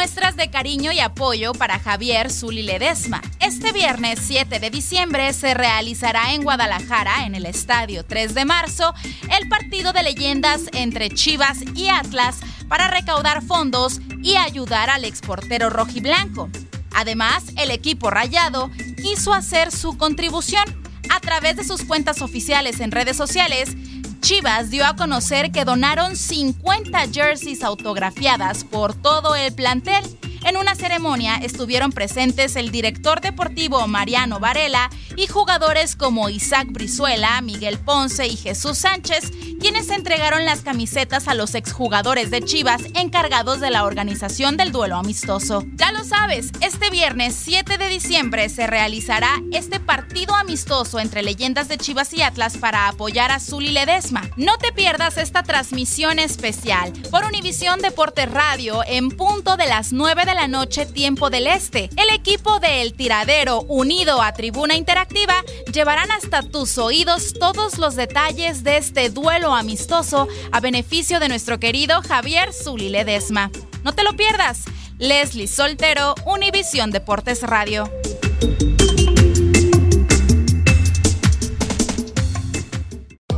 Muestras de cariño y apoyo para Javier Zuli Ledesma. Este viernes 7 de diciembre se realizará en Guadalajara, en el Estadio 3 de marzo, el partido de leyendas entre Chivas y Atlas para recaudar fondos y ayudar al exportero rojiblanco. Además, el equipo rayado quiso hacer su contribución. A través de sus cuentas oficiales en redes sociales, Chivas dio a conocer que donaron 50 jerseys autografiadas por todo el plantel. En una ceremonia estuvieron presentes el director deportivo Mariano Varela y jugadores como Isaac Brizuela, Miguel Ponce y Jesús Sánchez, quienes entregaron las camisetas a los exjugadores de Chivas encargados de la organización del duelo amistoso. Ya lo sabes, este viernes 7 de diciembre se realizará este partido amistoso entre leyendas de Chivas y Atlas para apoyar a Zuli Ledesma. No te pierdas esta transmisión especial por Univisión Deportes Radio en punto de las 9 de la noche tiempo del este. El equipo de El Tiradero unido a Tribuna Interactiva llevarán hasta tus oídos todos los detalles de este duelo amistoso a beneficio de nuestro querido Javier Zuli Ledesma. No te lo pierdas. Leslie Soltero, Univisión Deportes Radio.